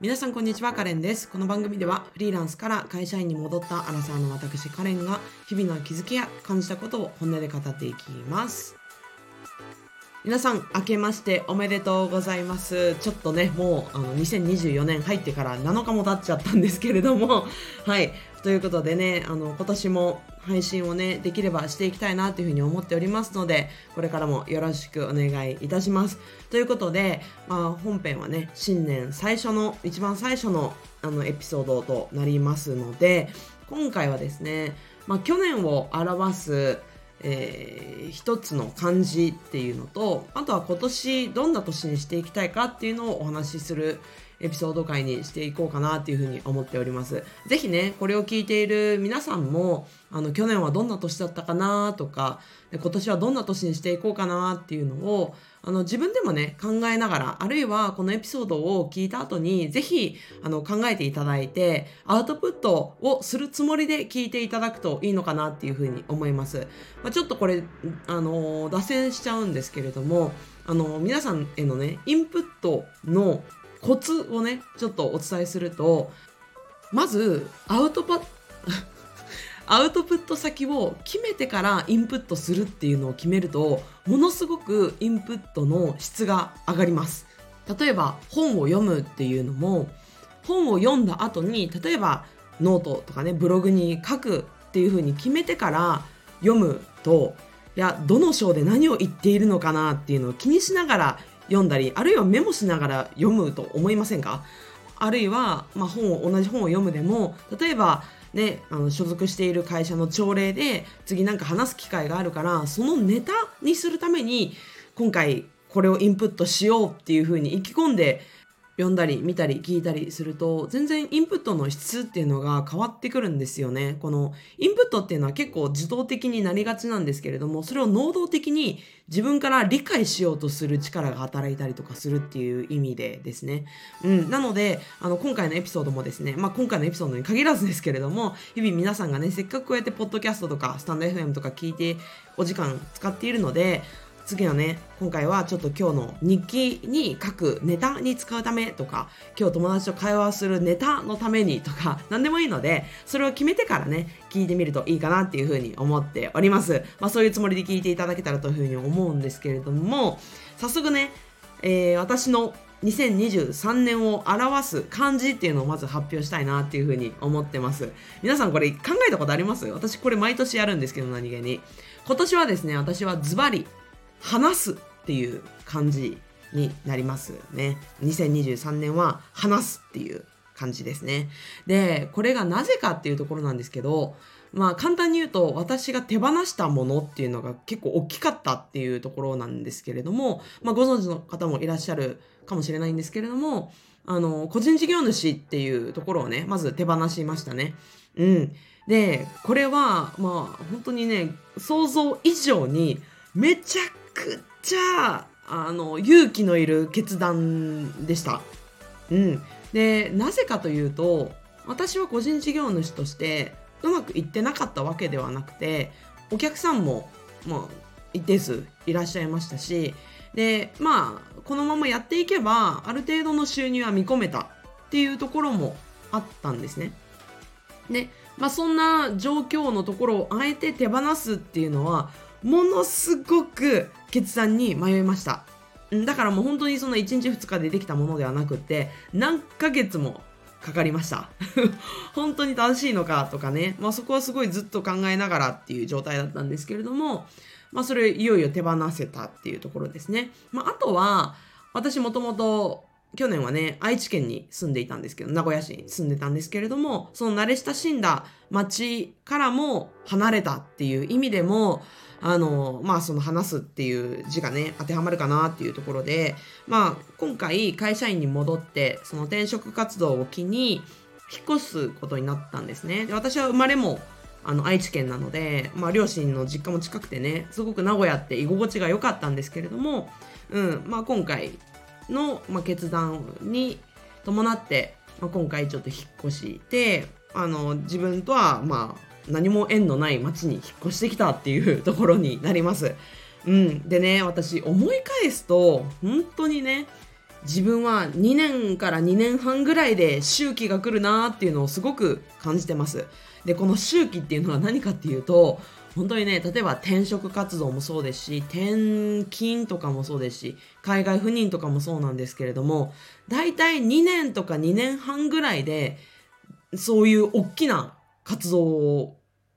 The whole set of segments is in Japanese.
皆さんこんにちはカレンです。この番組ではフリーランスから会社員に戻ったアラサーの私カレンが日々の気づきや感じたことを本音で語っていきます。皆さん明けましておめでとうございます。ちょっとねもうあの2024年入ってから7日も経っちゃったんですけれども はい。ということでねあの今年も配信をねできればしていきたいなというふうに思っておりますのでこれからもよろしくお願いいたします。ということで、まあ、本編はね新年最初の一番最初のあのエピソードとなりますので今回はですね、まあ、去年を表すえー、一つの漢字っていうのとあとは今年どんな年にしていきたいかっていうのをお話しするエピソード回にしていこうかなっていうふうに思っております。ぜひね、これを聞いている皆さんも、あの、去年はどんな年だったかなとか、今年はどんな年にしていこうかなっていうのを、あの自分でもね考えながらあるいはこのエピソードを聞いた後にぜひあの考えていただいてアウトプットをするつもりで聞いていただくといいのかなっていうふうに思います、まあ、ちょっとこれあの脱線しちゃうんですけれどもあの皆さんへのねインプットのコツをねちょっとお伝えするとまずアウトパッアウトプット先を決めてからインプットするっていうのを決めるとものすごくインプットの質が上がります。例えば本を読むっていうのも本を読んだ後に例えばノートとかねブログに書くっていう風に決めてから読むといやどの章で何を言っているのかなっていうのを気にしながら読んだりあるいはメモしながら読むと思いませんか？あるいは、まあ、本を同じ本を読むでも例えばね、あの所属している会社の朝礼で次なんか話す機会があるからそのネタにするために今回これをインプットしようっていうふうに意気込んで読んだり見たり聞いたりすると全然インプットの質っていうのが変わってくるんですよね。このインプットっていうのは結構自動的になりがちなんですけれどもそれを能動的に自分から理解しようとする力が働いたりとかするっていう意味でですね。うん、なのであの今回のエピソードもですね、まあ、今回のエピソードに限らずですけれども日々皆さんがねせっかくこうやってポッドキャストとかスタンド FM とか聞いてお時間使っているので次はね今回はちょっと今日の日記に書くネタに使うためとか今日友達と会話するネタのためにとか 何でもいいのでそれを決めてからね聞いてみるといいかなっていうふうに思っておりますまあそういうつもりで聞いていただけたらというふうに思うんですけれども早速ね、えー、私の2023年を表す漢字っていうのをまず発表したいなっていうふうに思ってます。皆さんこれ考えたことあります？私これ毎年やるんですけど何気に。今年はですね、私はズバリ話すっていう感じになりますね。2023年は話すっていう感じですね。で、これがなぜかっていうところなんですけど、まあ簡単に言うと私が手放したものっていうのが結構大きかったっていうところなんですけれども、まあご存知の方もいらっしゃるかもしれないんですけれども、あの、個人事業主っていうところをね、まず手放しましたね。うん。で、これは、まあ本当にね、想像以上にめちゃくちゃあの勇気のいる決断でした。うん、でなぜかというと私は個人事業主としてうまくいってなかったわけではなくてお客さんも、まあ、一定数いらっしゃいましたしでまあこのままやっていけばある程度の収入は見込めたっていうところもあったんですね。で、まあ、そんな状況のところをあえて手放すっていうのはものすごく決断に迷いました。だからもう本当にその1日2日でできたものではなくて何ヶ月もかかりました。本当に正しいのかとかね、まあ、そこはすごいずっと考えながらっていう状態だったんですけれども、まあ、それいよいよ手放せたっていうところですね、まあ、あとは私もともと去年はね、愛知県に住んでいたんですけど、名古屋市に住んでたんですけれども、その慣れ親しんだ町からも離れたっていう意味でも、あの、まあその話すっていう字がね、当てはまるかなっていうところで、まあ今回会社員に戻って、その転職活動を機に引っ越すことになったんですね。で私は生まれもあの愛知県なので、まあ、両親の実家も近くてねすごく名古屋って居心地が良かったんですけれども、うんまあ、今回の、まあ、決断に伴って、まあ、今回ちょっと引っ越してあの自分とはまあ何も縁のない町に引っ越してきたっていうところになります。うん。でね、私思い返すと、本当にね、自分は2年から2年半ぐらいで周期が来るなっていうのをすごく感じてます。で、この周期っていうのは何かっていうと、本当にね、例えば転職活動もそうですし、転勤とかもそうですし、海外赴任とかもそうなんですけれども、大体2年とか2年半ぐらいで、そういう大きな活動を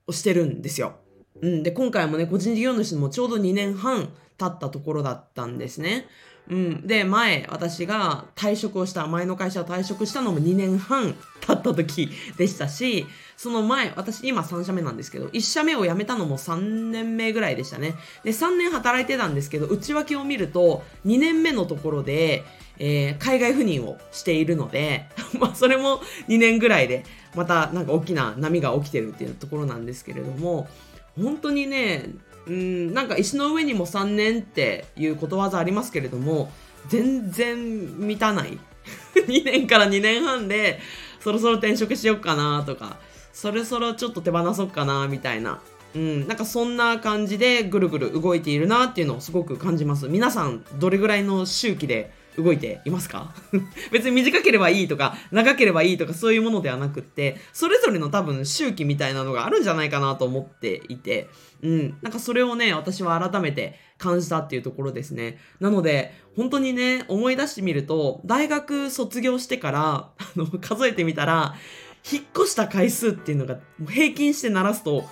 してるんですよ。うん。で、今回もね、個人事業主もちょうど2年半経ったところだったんですね。うん。で、前、私が退職をした、前の会社を退職したのも2年半経った時でしたし、その前、私今3社目なんですけど、1社目を辞めたのも3年目ぐらいでしたね。で、3年働いてたんですけど、内訳を見ると、2年目のところで、えー海外赴任をしているので、まあ、それも2年ぐらいで、またなんか大きな波が起きてるっていうところなんですけれども、本当にね、うん、なんか石の上にも3年っていうことわざありますけれども、全然満たない。2年から2年半で、そろそろ転職しよっかなとか、そろそろちょっと手放そうかなみたいな。うん、なんかそんな感じでぐるぐる動いているなっていうのをすごく感じます。皆さん、どれぐらいの周期で動いていますか？別に短ければいいとか、長ければいいとかそういうものではなくって、それぞれの多分周期みたいなのがあるんじゃないかなと思っていて、うん、なんかそれをね、私は改めて感じたっていうところですね。なので、本当にね、思い出してみると、大学卒業してから、あの、数えてみたら、引っ越した回数っていうのが、平均して鳴らすと、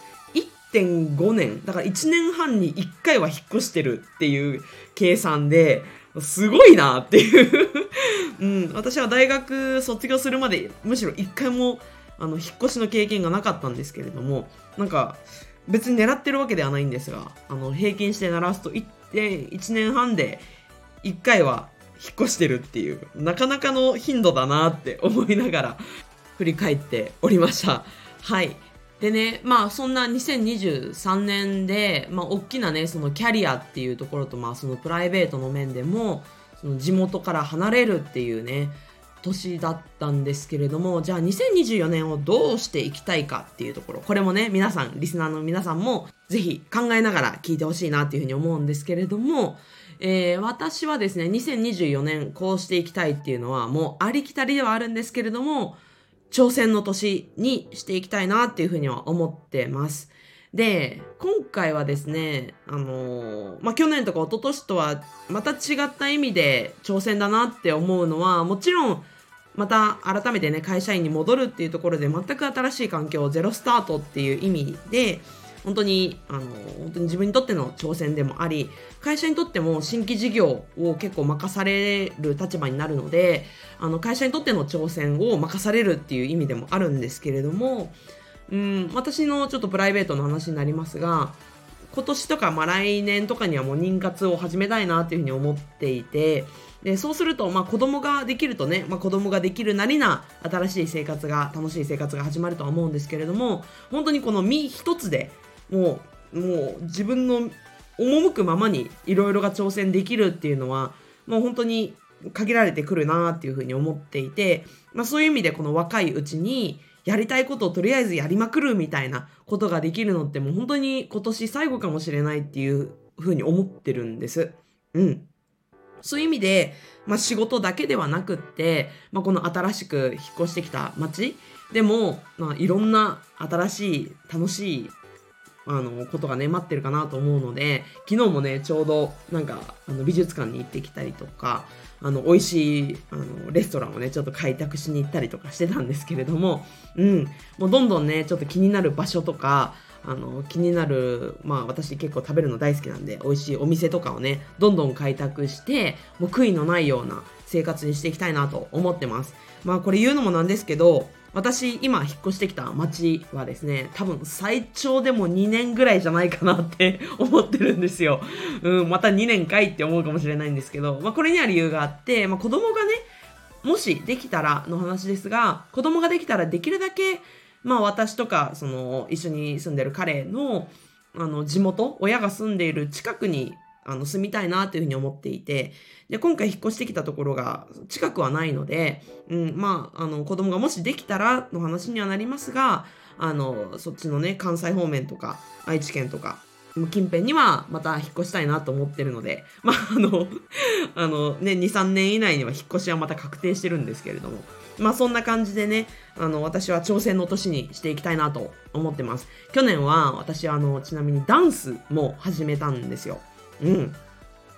1.5年、だから1年半に1回は引っ越してるっていう計算で、すごいなっていう うん、私は大学卒業するまで、むしろ1回も、あの、引っ越しの経験がなかったんですけれども、なんか、別に狙ってるわけではないんですが、あの、平均して鳴らすと1.1年半で1回は引っ越してるっていう、なかなかの頻度だなって思いながら振り返っておりました。はい。でね、まあそんな2023年で、まあ大きなね、そのキャリアっていうところと、まあそのプライベートの面でも、その地元から離れるっていうね、年だったんですけれども、じゃあ2024年をどうしていきたいかっていうところ、これもね、皆さん、リスナーの皆さんもぜひ考えながら聞いてほしいなっていうふうに思うんですけれども、えー私はですね、2024年こうしていきたいっていうのはもうありきたりではあるんですけれども、挑戦の年にしていきたいなっていうふうには思ってます。で、今回はですね、あのーまあ、去年とか一昨年とはまた違った意味で挑戦だなって思うのは、もちろん、また改めてね、会社員に戻るっていうところで全く新しい環境を、ゼロスタートっていう意味で、本当に、あの、本当に自分にとっての挑戦でもあり、会社にとっても新規事業を結構任される立場になるので、あの、会社にとっての挑戦を任されるっていう意味でもあるんですけれども、うん、私のちょっとプライベートの話になりますが、今年とか、まあ来年とかにはもう妊活を始めたいなっていうふうに思っていて、で、そうすると、まあ子供ができるとね、まあ子供ができるなりな新しい生活が、楽しい生活が始まるとは思うんですけれども、本当にこの身一つでもう、もう自分の赴くままにいろいろが挑戦できるっていうのは、もう本当に限られてくるなっていうふうに思っていて、まあそういう意味でこの若いうちに、やりたいことをとりあえずやりまくるみたいなことができるのってもう本当に今年最後かもしれないっていうふうに思ってるんです。うん。そういう意味で、まあ仕事だけではなくって、まあこの新しく引っ越してきた街でも、まあいろんな新しい楽しいあの、ことがね、待ってるかなと思うので、昨日もね、ちょうど、なんか、あの、美術館に行ってきたりとか、あの、美味しい、あの、レストランをね、ちょっと開拓しに行ったりとかしてたんですけれども、うん、もうどんどんね、ちょっと気になる場所とか、あの、気になる、まあ私結構食べるの大好きなんで、美味しいお店とかをね、どんどん開拓して、もう悔いのないような生活にしていきたいなと思ってます。まあこれ言うのもなんですけど、私今引っ越してきた町はですね、多分最長でも2年ぐらいじゃないかなって 思ってるんですよ。うん、また2年かいって思うかもしれないんですけど、まあこれには理由があって、まあ子供がね、もしできたらの話ですが、子供ができたらできるだけ、まあ私とか、その一緒に住んでる彼の、あの地元、親が住んでいる近くにあの住みたいなというふうに思っていて、で、今回引っ越してきたところが近くはないので、うん、まあ、あの子供がもしできたらの話にはなりますが、あの、そっちのね、関西方面とか、愛知県とか、近辺にはまた引っ越したいなと思ってるので、まあ、あの、あのね、2、3年以内には引っ越しはまた確定してるんですけれども、まあそんな感じでね、あの、私は挑戦の年にしていきたいなと思ってます。去年は私はあの、ちなみにダンスも始めたんですよ。うん。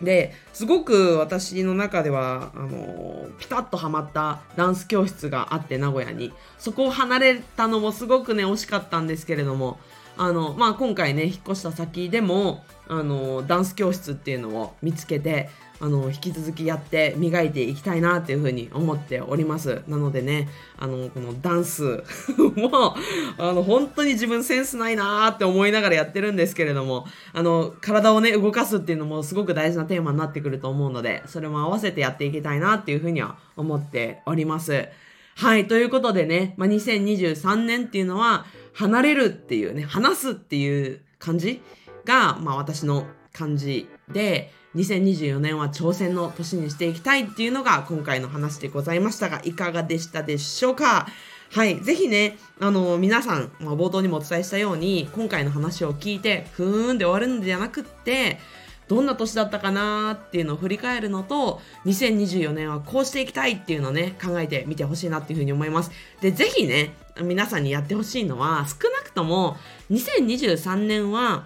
で、すごく私の中では、あの、ピタッとハマったダンス教室があって、名古屋に。そこを離れたのもすごくね、惜しかったんですけれども、あの、まあ、今回ね、引っ越した先でも、あの、ダンス教室っていうのを見つけて、あの、引き続きやって磨いていきたいなっていうふうに思っております。なのでね、あの、このダンス も、あの、本当に自分センスないなーって思いながらやってるんですけれども、あの、体をね、動かすっていうのもすごく大事なテーマになってくると思うので、それも合わせてやっていきたいなっていうふうには思っております。はい、ということでね、まあ、2023年っていうのは、離れるっていうね、話すっていう感じが、まあ私の感じで、2024年は挑戦の年にしていきたいっていうのが今回の話でございましたが、いかがでしたでしょうか？はい。ぜひね、あの、皆さん、まあ、冒頭にもお伝えしたように、今回の話を聞いて、ふーんで終わるんじゃなくって、どんな年だったかなっていうのを振り返るのと、2024年はこうしていきたいっていうのをね、考えてみてほしいなっていうふうに思います。で、ぜひね、皆さんにやってほしいのは、少なくとも2023年は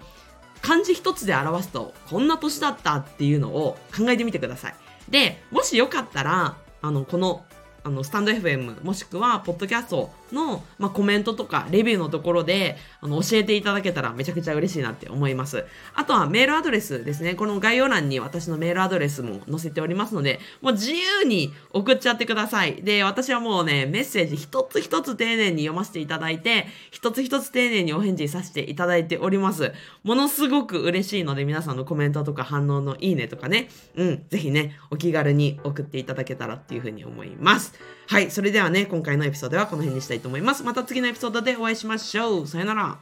漢字一つで表すとこんな年だったっていうのを考えてみてください。で、もしよかったら、あの、このあの、スタンド FM、もしくは、ポッドキャストの、まあ、コメントとか、レビューのところで、あの、教えていただけたらめちゃくちゃ嬉しいなって思います。あとは、メールアドレスですね。この概要欄に私のメールアドレスも載せておりますので、もう自由に送っちゃってください。で、私はもうね、メッセージ一つ一つ丁寧に読ませていただいて、一つ一つ丁寧にお返事させていただいております。ものすごく嬉しいので、皆さんのコメントとか反応のいいねとかね、うん、ぜひね、お気軽に送っていただけたらっていうふうに思います。はい、それではね、今回のエピソードはこの辺にしたいいと思います。また次のエピソードでお会いしましょう。さよなら。